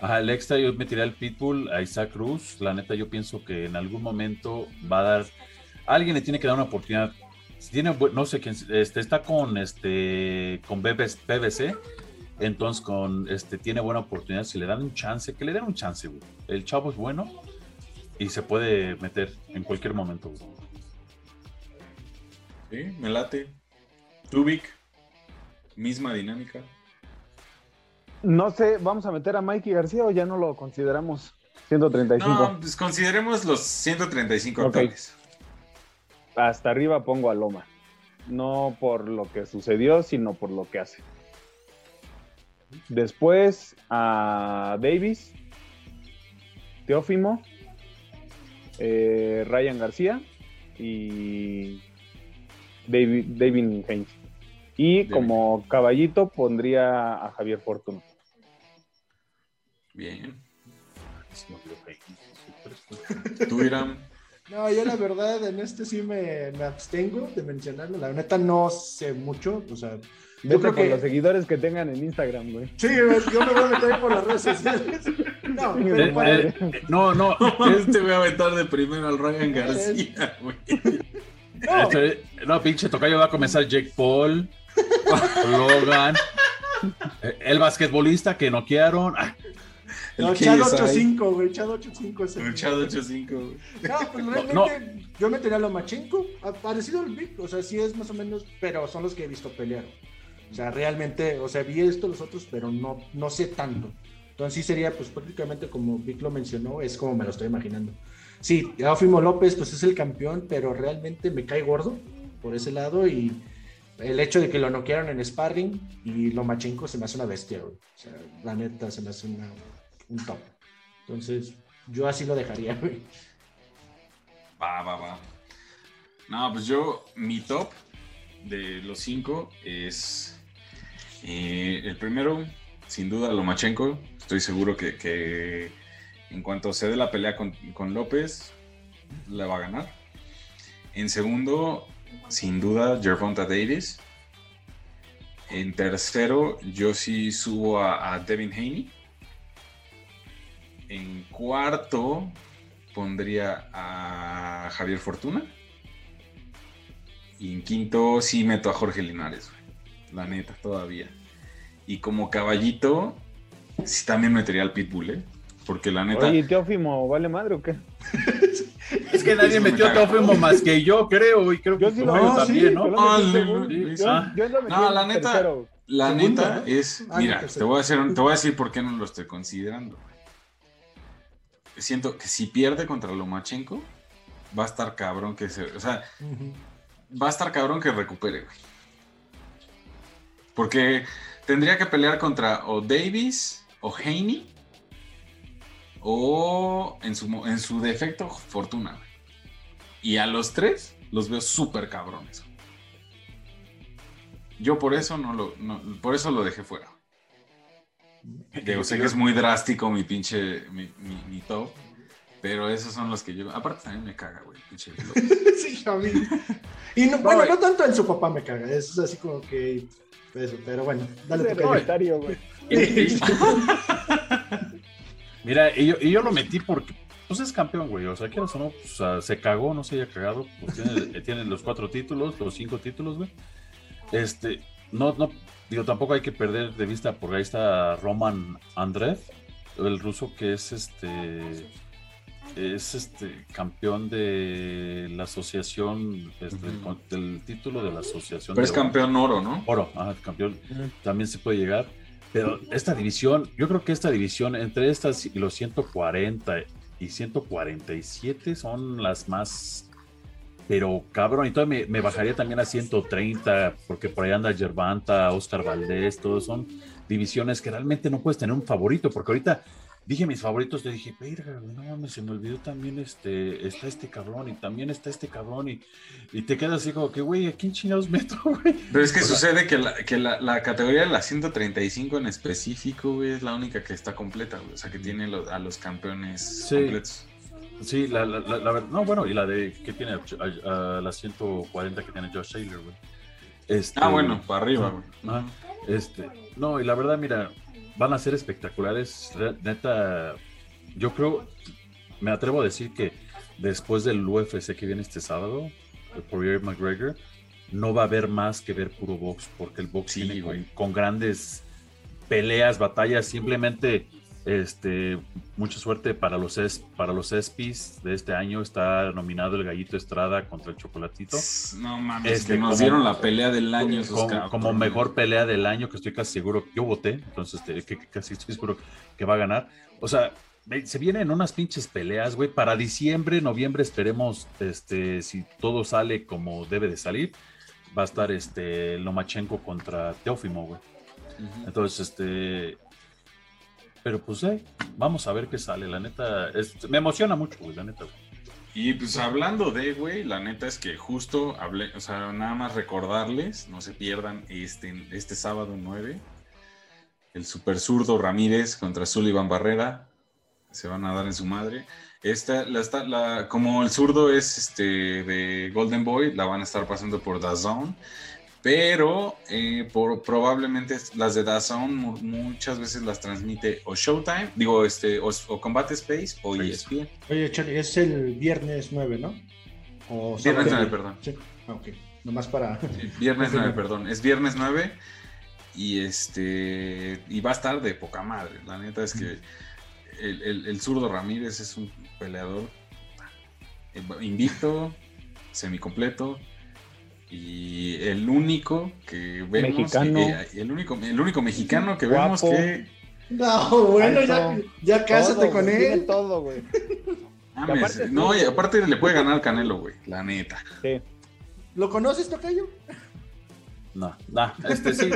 Ajá, el extra yo metería al Pitbull, a Isaac Cruz. La neta, yo pienso que en algún momento va a dar. Alguien le tiene que dar una oportunidad. Si tiene, no sé quién, este, está con este, con BBC, entonces con este, tiene buena oportunidad. Si le dan un chance, que le den un chance, güey. El chavo es bueno y se puede meter en cualquier momento, güey. Sí, me late. Tubik, misma dinámica. No sé, ¿vamos a meter a Mikey García o ya no lo consideramos 135? No, pues consideremos los 135 okay. Hasta arriba pongo a Loma. No por lo que sucedió, sino por lo que hace. Después a Davis, Teófimo, eh, Ryan García y David, David Haynes. Y como caballito pondría a Javier Fortuna. Bien. ¿Tú, Irán? No, yo la verdad en este sí me, abstengo de mencionarlo. La neta no sé mucho. O sea, yo creo que los seguidores que tengan en Instagram, güey. Sí, yo me voy a meter por las redes sociales. No, eh, eh, no, no. Te voy a aventar de primero al Ryan García, güey. No. Este, no, pinche tocayo va a comenzar Jake Paul, Logan, el basquetbolista que noquearon. No, Chad 8-5, güey. Chad 8-5 es el. Chad 8-5, güey. No, pues realmente no. yo metería a Lomachenko. Parecido al Vic. O sea, sí es más o menos. Pero son los que he visto pelear. O sea, realmente. O sea, vi esto los otros, pero no, no sé tanto. Entonces sí sería, pues prácticamente como Vic lo mencionó, es como me lo estoy imaginando. Sí, Teófimo López, pues es el campeón, pero realmente me cae gordo por ese lado y el hecho de que lo noquearon en sparring y Lomachenko se me hace una bestia, güey. O sea, la neta se me hace una un top. Entonces, yo así lo dejaría. Va, va, va. No, pues yo, mi top de los cinco es eh, el primero, sin duda, Lomachenko. Estoy seguro que, en cuanto se dé la pelea con, López, la va a ganar. En segundo, sin duda, Gervonta Davis. En tercero, yo sí subo a, a Devin Haney. En cuarto pondría a Javier Fortuna. Y en quinto sí meto a Jorge Linares, La neta, todavía. Y como caballito, sí también metería al Pitbull, ¿eh? Porque la neta. Oye, Teófimo, ¿vale madre o qué? Es que nadie metió a Teófimo más que yo, creo, y creo que sí lo no, también, ¿no? No, la neta, la neta es, mira, te voy, a decir, te voy a decir por qué no lo estoy considerando. Siento que si pierde contra Lomachenko, va a estar cabrón que se, o sea, va a estar cabrón que recupere, güey. Porque tendría que pelear contra o Davis o Haney o en su, en su defecto Fortuna. Y a los tres los veo súper cabrones. Yo por eso no lo, por eso lo dejé fuera. Digo, sé que es muy drástico mi pinche, mi, mi, top, pero esos son los que yo. Aparte también me caga, güey. Pinche sí, Y no, bueno, no tanto en su papá me caga, es así como que eso, pero bueno, dale tu güey. Mira, y yo, y yo, lo metí porque pues es campeón, güey. O sea, quieras o no, pues, se cagó, no se haya cagado. Pues tiene, tiene, los cuatro títulos, los cinco títulos, güey. Este, no, no, digo, tampoco hay que perder de vista porque ahí está Roman Andrev, el ruso que es este es este campeón de la asociación este, del título de la asociación pero es campeón oro no oro ajá, campeón. También se puede llegar pero esta división yo creo que esta división entre estas y los 140 y 147 son las más pero cabrón, y todavía me, bajaría también a 130, porque por ahí anda Gervanta, Oscar Valdés, todos son divisiones que realmente no puedes tener un favorito, porque ahorita dije mis favoritos, te dije, verga, no mames, se me olvidó también este, está este cabrón, y también está este cabrón, y, y te quedas así como que, güey, ¿a quién chingados meto, güey? Pero es que sucede que, la, que la, la, categoría de la 135 en específico, güey, es la única que está completa, güey, o sea, que tiene a los campeones completos. Sí, la, la, la, no, bueno, y la de que tiene a, la 140 que tiene Josh Taylor, güey. Este, ah, bueno, para arriba, güey. este, no, y la verdad, mira, van a ser espectaculares. Neta, yo creo, me atrevo a decir que después del UFC que viene este sábado, el Poirier McGregor, no va a haber más que ver puro box, porque el box sí, con, con, grandes peleas, batallas, simplemente este, mucha suerte para los, es, para los ESPYs de este año. Está nominado el Gallito Estrada contra el Chocolatito. No mames, este, que nos dieron la pelea del año. como, mejor pelea del año, que estoy casi seguro, yo voté, entonces este, que, casi estoy seguro que va a ganar. O sea, se vienen unas pinches peleas, güey. Para diciembre, noviembre esperemos, este, si todo sale como debe de salir, va a estar este Lomachenko contra Teófimo, güey. Entonces, este, pero pues, eh, vamos a ver qué sale. La neta, me emociona mucho, güey, la neta. Y pues hablando de, güey, la neta es que justo hablé, o sea, nada más recordarles, no se pierdan este, este sábado 9, el super zurdo Ramírez contra Sullivan Barrera, se van a dar en su madre. Esta, la, la, como el zurdo es este de Golden Boy, la van a estar pasando por DAZN pero eh, por, probablemente las de DAZN muchas veces las transmite o Showtime, digo, este, o, Combate Space o ESPN. Oye, Charlie, es el viernes 9, ¿no? O viernes 9, perdón. Sí, ah, ok. Nomás para. viernes 9, perdón. Es viernes 9 y este y va a estar de poca madre. La neta es que el, el, el zurdo Ramírez es un peleador invicto, semicompleto, y el único que vemos mexicano. Eh, el único el único mexicano que vemos que no bueno ya, ya cásate con él todo güey no y aparte le puede ganar Canelo güey la neta sí. lo conoces Tocayo no no este sí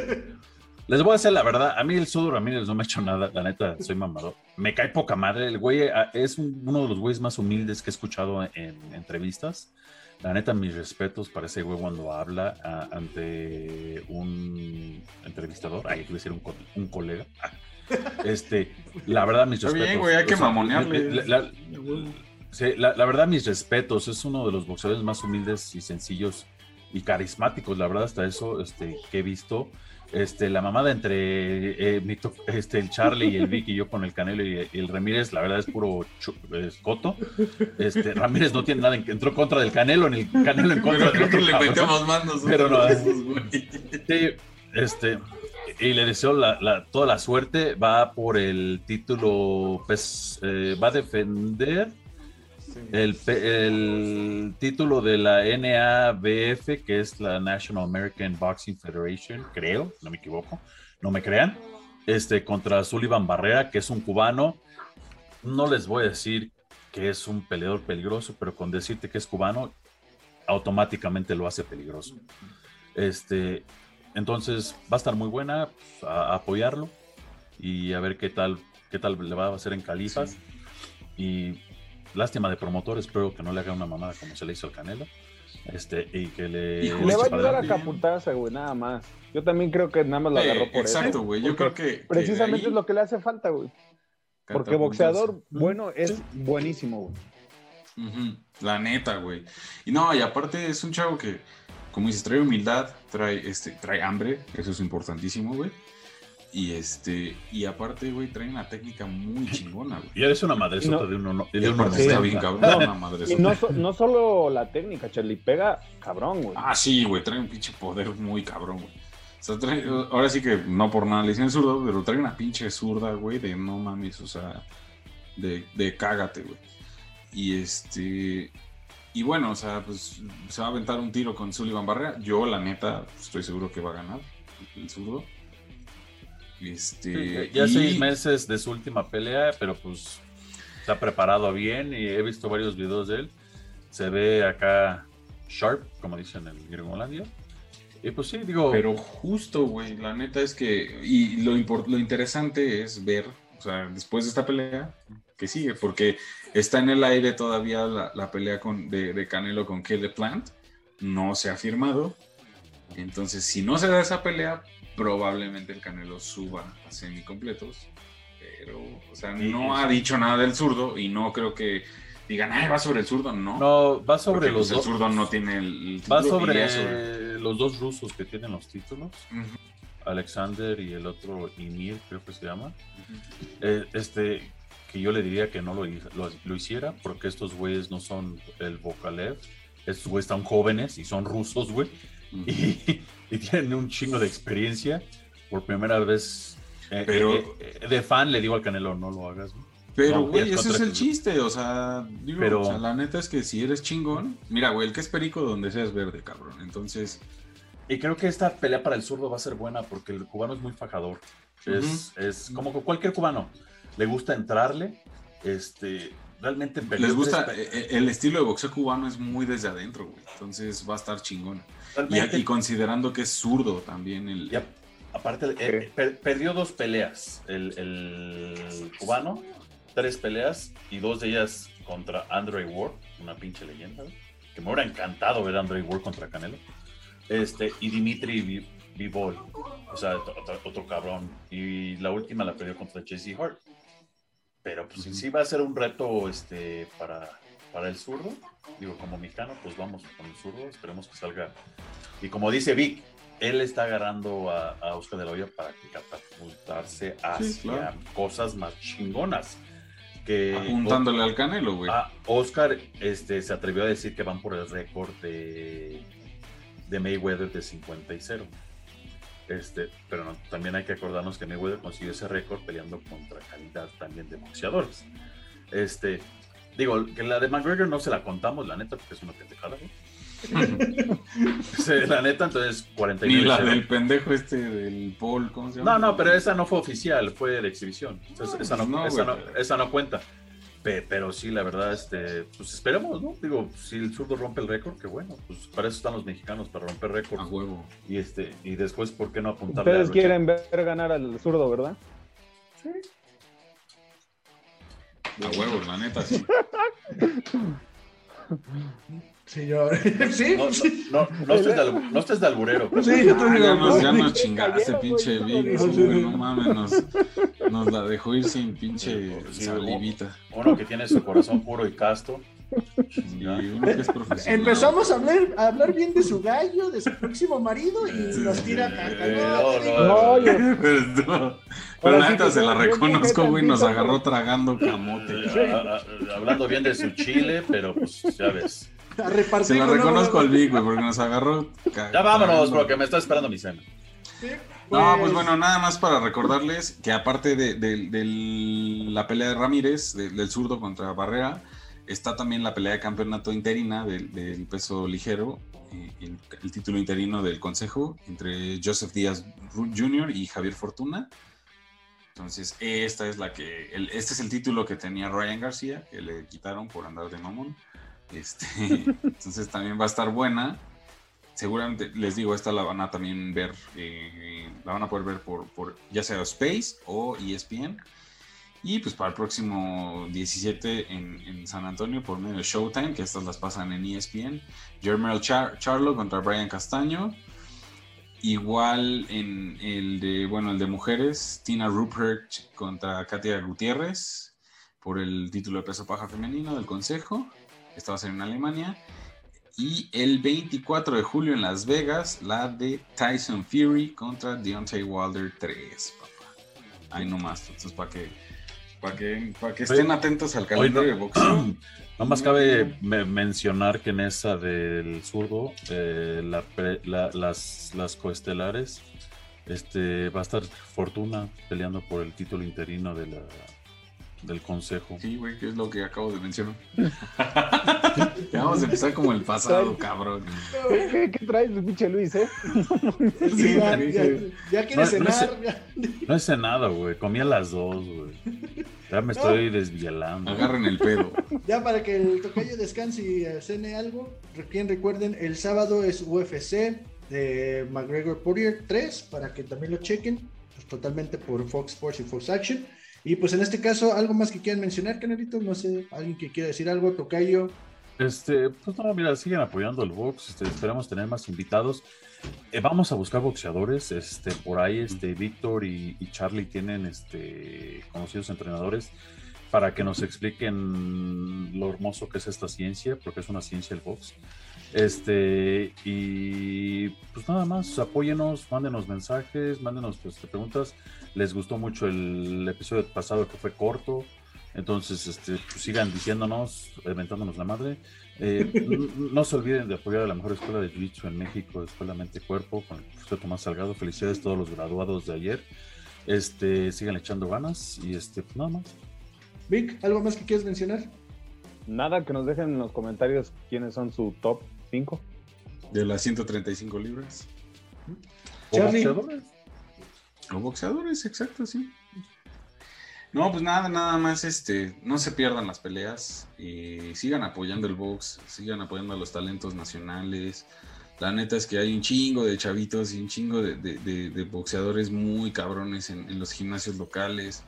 les voy a decir la verdad, a mí el Sudo Ramírez no me ha hecho nada, la neta, soy mamador. Me cae poca madre, el güey ah, es uno de los güeyes más humildes que he escuchado en entrevistas. La neta, mis respetos para ese güey cuando habla ante un entrevistador. Ahí quiero decir un, un colega. Este, la verdad, mis respetos. bien, güey, hay que mamonearle. La, la, verdad, mis respetos. Es uno de los boxeadores más humildes y sencillos y carismáticos. La verdad, hasta eso este, que he visto este, la mamada entre eh, este, el Charlie y el Vicky y yo con el Canelo y, el Ramírez, la verdad es puro escoto. Este, Ramírez no tiene nada, entró contra del Canelo, en el Canelo en contra del otro. le metemos manos. Pero no, sí, este, y le deseo la, toda la suerte. Va por el título, pues, eh, va a defender el, título de la NABF, que es la National American Boxing Federation, creo, no me equivoco, no me crean, este, contra Sullivan Barrera, que es un cubano. No les voy a decir que es un peleador peligroso, pero con decirte que es cubano, automáticamente lo hace peligroso. Este, entonces va a estar muy buena pues, a, apoyarlo y a ver qué tal, qué tal le va a hacer en Califas. Y lástima de promotor, espero que no le haga una mamada como se le hizo al Canelo. Este, y que le. le va a ayudar a Caputaza, güey, nada más. Yo también creo que nada más lo agarró por eso. Exacto, güey. Yo creo que. Precisamente es lo que le hace falta, güey. Porque boxeador bueno es buenísimo, güey. La neta, güey. Y no, y aparte es un chavo que, como dices, trae humildad, trae, este, trae hambre, eso es importantísimo, güey. Y este, y aparte, güey, trae una técnica muy chingona, güey. Y eres una madresota de uno, de uno está bien cabrón, una madresota. Y no, no solo la técnica, Charlie, pega cabrón, güey. Ah, sí, güey, trae un pinche poder muy cabrón, güey. O sea, trae, ahora sí que no por nada le dicen zurdo, pero trae una pinche zurda, güey, de no mames, o sea, de, de cágate, güey. Y este, y bueno, o sea, pues se va a aventar un tiro con Sullivan Barrera. Yo, la neta, estoy seguro que va a ganar el zurdo. Este, ya seis meses de su última pelea, pero pues se ha preparado bien y he visto varios videos de él. Se ve acá sharp, como dicen en Gringolandia. Y pues sí, digo. Pero justo, güey, la neta es que. Y lo, lo interesante es ver, o sea, después de esta pelea, que sigue, porque está en el aire todavía la, pelea con, de, Canelo con Kelly Plant. No se ha firmado. Entonces, si no se da esa pelea, probablemente el Canelo suba a semicompletos, pero, o sea, no ha dicho nada del zurdo y no creo que digan, ay, va sobre el zurdo, no. No, va sobre los pues, dos. El zurdo no tiene el, Va sobre, los dos rusos que tienen los títulos. Alexander y el otro Ymir, creo que se llama. Eh, este, que yo le diría que no lo, lo, hiciera, porque estos güeyes no son el Vokalev. Estos güeyes están jóvenes y son rusos, güey. y, y tienen un chingo de experiencia. Por primera vez eh, pero, eh, eh, de fan le digo al Canelo, no lo hagas. Pero, güey, ese es el chiste, o sea, pero, la neta es que si eres chingón, mira, güey, el que es perico donde seas verde, cabrón. Entonces... Y creo que esta pelea para el zurdo va a ser buena porque el cubano es muy fajador. Es, es como cualquier cubano. Le gusta entrarle, este, realmente Les gusta, el estilo de boxeo cubano es muy desde adentro, güey. Entonces va a estar chingón. Y, considerando que es zurdo también el... aparte, eh, perdió dos peleas el, cubano, tres peleas y dos de ellas contra Andre Ward, una pinche leyenda, que me hubiera encantado ver a Andre Ward contra Canelo. Este, y Dimitri Vivol, o sea, otro, cabrón. Y la última la perdió contra Jesse Hart. Pero pues sí va a ser un reto este, para, para el zurdo. Digo, como mexicano, pues vamos con el zurdo, esperemos que salga. Y como dice Vic, él está agarrando a, Oscar de la Hoya para catapultarse hacia cosas más chingonas. Que, Apuntándole al canelo, güey. Oscar este, se atrevió a decir que van por el récord de, de Mayweather de 50 y 0. Este, pero también hay que acordarnos que Mayweather consiguió ese récord peleando contra calidad también de boxeadores. Este, Digo, que la de McGregor no se la contamos, la neta, porque es una pendejada, la neta, entonces 49. Ni la del pendejo este del Paul, ¿cómo se llama? No, no, pero esa no fue oficial, fue de exhibición. esa, no, esa, no, cuenta. Pero sí, la verdad, este, pues esperemos, ¿no? Digo, si el zurdo rompe el récord, qué bueno, pues para eso están los mexicanos, para romper récords. A huevo. Y este, y después, ¿por qué no apuntarle Ustedes quieren ver ganar al zurdo, ¿verdad? Sí. A huevos, la neta, sí. Señor. Sí. No, no, no, estés, de, no estés de alburero. Sí, yo ah, ya, nos, ya nos chingaste, pinche Vic. No, mames, nos, nos, la dejó ir sin pinche salivita. Uno que tiene su corazón puro y casto. Empezamos a hablar, a hablar bien de su gallo, de su próximo marido y nos tira caca. No, no, Pero la neta se la reconozco, güey, nos agarró tragando camote. Hablando bien de su chile, pero pues ya ves. Se la reconozco al Vic, güey, porque nos agarró. Ya vámonos, porque me está esperando mi cena. No, pues, pues bueno, nada más para recordarles que aparte de, la pelea de Ramírez, del zurdo contra Barrera, Está también la pelea de campeonato interina del, peso ligero, eh, el, título interino del consejo entre Joseph Díaz Jr. y Javier Fortuna. Entonces, esta es la que, este es el título que tenía Ryan García, que le quitaron por andar de mamón. Este, entonces también va a estar buena. Seguramente, les digo, esta la van a también ver, eh, la van a poder ver por, ya sea Space o ESPN. Y pues para el próximo 17 en, San Antonio por medio de Showtime, que estas las pasan en ESPN. Jermel Char Charlo contra Brian Castaño. Igual en el de, bueno, el de mujeres, Tina Rupert contra Katia Gutiérrez por el título de peso paja femenino del Consejo. Esto va a ser en Alemania. Y el 24 de julio en Las Vegas, la de Tyson Fury contra Deontay Wilder 3, papá. Ahí nomás. Entonces, para que para que, para que estén atentos al calendario de boxeo. No más cabe mencionar que en esa del zurdo, eh, las, las coestelares, este, va a estar Fortuna peleando por el título interino de la, del consejo. Sí, güey, que es lo que acabo de mencionar. ya vamos a empezar como el pasado, cabrón. ¿Qué, traes, pinche Luis, eh? Sí, ya, ya, quieres cenar. No, es nada, güey. Comí a las dos, güey. Ya me estoy desvielando. Agarren el pedo. Ya para que el tocayo descanse y cene algo. Quien recuerden, el sábado es UFC de McGregor Poirier 3 para que también lo chequen. Pues, totalmente por Fox Sports y Fox Action. Y pues en este caso, algo más que quieran mencionar, Canarito, no sé, alguien que quiera decir algo, Tocayo. Este, pues no, mira, siguen apoyando el box, este, esperamos tener más invitados. Eh, vamos a buscar boxeadores, este, por ahí, este, Víctor y, Charlie tienen, este, conocidos entrenadores para que nos expliquen lo hermoso que es esta ciencia, porque es una ciencia el box. Este, y pues nada más, apóyenos, mándenos mensajes, mándenos pues, preguntas. Les gustó mucho el episodio pasado que fue corto. Entonces, este, pues, sigan diciéndonos, inventándonos la madre. Eh, no, se olviden de apoyar a la mejor escuela de Jiu-Jitsu en México, Escuela Mente Cuerpo, con el profesor Tomás Salgado. Felicidades a todos los graduados de ayer. Este, sigan echando ganas y este, pues nada más. Vic, ¿algo más que quieras mencionar? Nada, que nos dejen en los comentarios quiénes son su top de las 135 libras. ¿O boxeadores? O boxeadores, exacto, sí. No, pues nada, nada más, este, no se pierdan las peleas y sigan apoyando el box, sigan apoyando a los talentos nacionales. La neta es que hay un chingo de chavitos y un chingo de, boxeadores muy cabrones en, los gimnasios locales.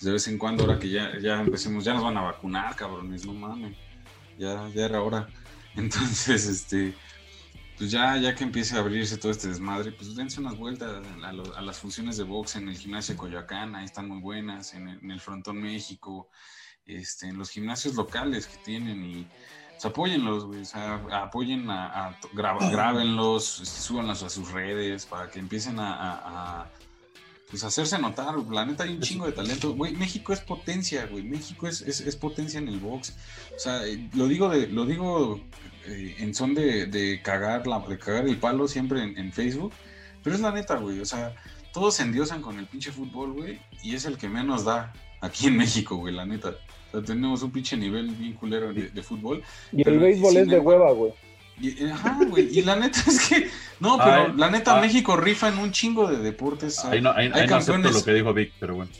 de vez en cuando, ahora que ya, ya empecemos, ya nos van a vacunar, cabrones, no mames. Ya, ya era hora. Entonces, este, pues ya, ya que empiece a abrirse todo este desmadre, pues dense unas vueltas a, las funciones de box en el gimnasio de Coyoacán, ahí están muy buenas, en el, Frontón México, este, en los gimnasios locales que tienen y pues, apóyenlos, o sea, apoyen a, a grábenlos, este, súbanlos a sus redes para que empiecen a pues hacerse notar, la neta hay un chingo de talento, güey, México es potencia, güey, México es, es, potencia en el box, o sea, eh, lo digo de, lo digo eh, en son de, de, cagar la, de cagar el palo siempre en, Facebook, pero es la neta, güey, o sea, todos se endiosan con el pinche fútbol, güey, y es el que menos da aquí en México, güey, la neta. O sea, tenemos un pinche nivel bien culero de, fútbol. Y el béisbol es de hueva, güey. Y, ajá, güey. Y la neta es que. No, pero la neta, México rifa en un chingo de deportes. hay campeones. lo que dijo Vic, pero bueno.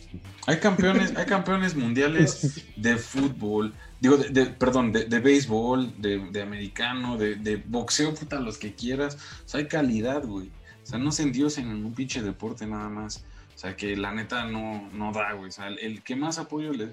Hay campeones, hay campeones mundiales de fútbol, digo, de, perdón, de, de béisbol, de, americano, de, boxeo, puta, los que quieras. O sea, hay calidad, güey. O sea, no se endiosen en un pinche deporte nada más. O sea, que la neta no, no da, güey. O sea, el, que más apoyo le.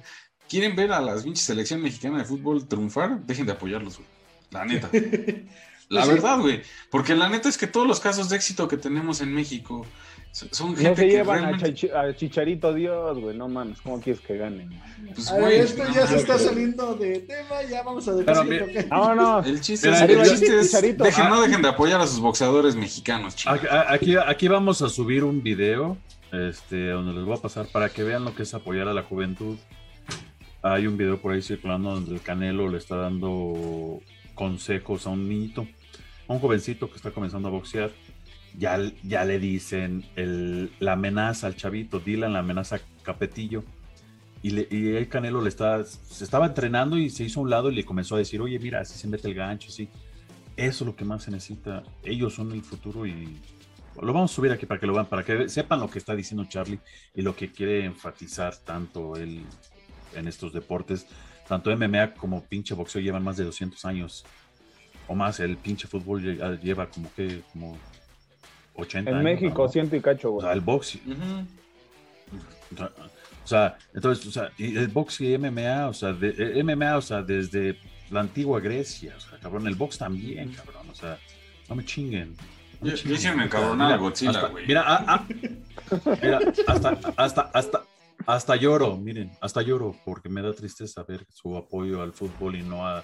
¿Quieren ver a las pinches selección mexicana de fútbol triunfar? Dejen de apoyarlos, güey. La neta. La verdad, güey. Porque la neta es que todos los casos de éxito que tenemos en México son gente no se que llevan a, Chicharito Dios, güey. No mames, ¿cómo quieres que ganen? Pues, güey, esto ya se está saliendo de tema, ya vamos a dejar Vámonos. El chiste, es, el chiste es dejen, no dejen de apoyar a sus boxeadores mexicanos, chicos. Aquí, aquí vamos a subir un video este, donde les voy a pasar para que vean lo que es apoyar a la juventud. Hay un video por ahí circulando donde el Canelo le está dando consejos a un niñito, a un jovencito que está comenzando a boxear. Ya, ya le dicen el, la amenaza al chavito, Dylan, la amenaza Capetillo. y, le, y el Canelo le está, se estaba entrenando y se hizo a un lado y le comenzó a decir, oye, mira, así se mete el gancho, sí. Eso es lo que más se necesita. Ellos son el futuro y lo vamos a subir aquí para que lo vean, para que sepan lo que está diciendo Charlie y lo que quiere enfatizar tanto él en estos deportes. Tanto MMA como pinche boxeo llevan más de 200 años o más. El pinche fútbol lleva como que como 80 en años. En México, ciento y cacho, güey. O sea, el boxeo. O sea, entonces, o sea, el boxeo y MMA, o sea, de, MMA, o sea, desde la antigua Grecia, o sea, cabrón, el box también, cabrón, o sea, no me chinguen. yo, sí me encabronaba Godzilla, güey. Mira, ah, ah, mira, hasta, hasta, hasta, hasta lloro, miren, hasta lloro, porque me da tristeza ver su apoyo al fútbol y no a,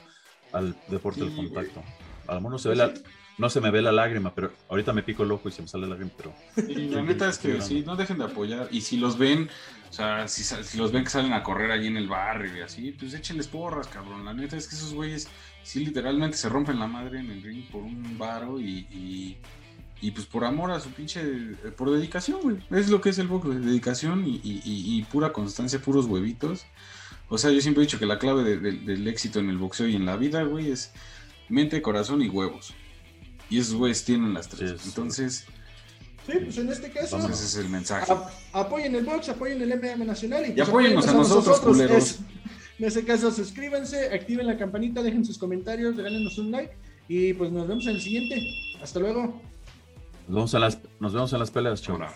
al deporte del contacto. A lo mejor se ve la, no se me ve la lágrima, pero ahorita me pico el ojo y se me sale la lágrima, pero... Y la neta es que sí, no dejen de apoyar. Y si los ven, o sea, si, si, los ven que salen a correr allí en el barrio y así, pues échenles porras, cabrón. La neta es que esos güeyes sí literalmente se rompen la madre en el ring por un varo y, y, pues por amor a su pinche... Eh, por dedicación, güey. Es lo que es el box, dedicación y, y, pura constancia, puros huevitos. O sea, yo siempre he dicho que la clave del éxito en el boxeo y en la vida, güey, es mente, corazón y huevos. Y esos güeyes tienen las tres. Entonces. Sí, pues en este caso. Ese es el mensaje. apoyen el box, apoyen el MMA Nacional. Y, pues, apoyen a nosotros, culeros. en este caso, suscríbanse, activen la campanita, dejen sus comentarios, regálenos un like. Y pues nos vemos en el siguiente. Hasta luego. Nos vemos en las, nos vemos en las peleas, chaval.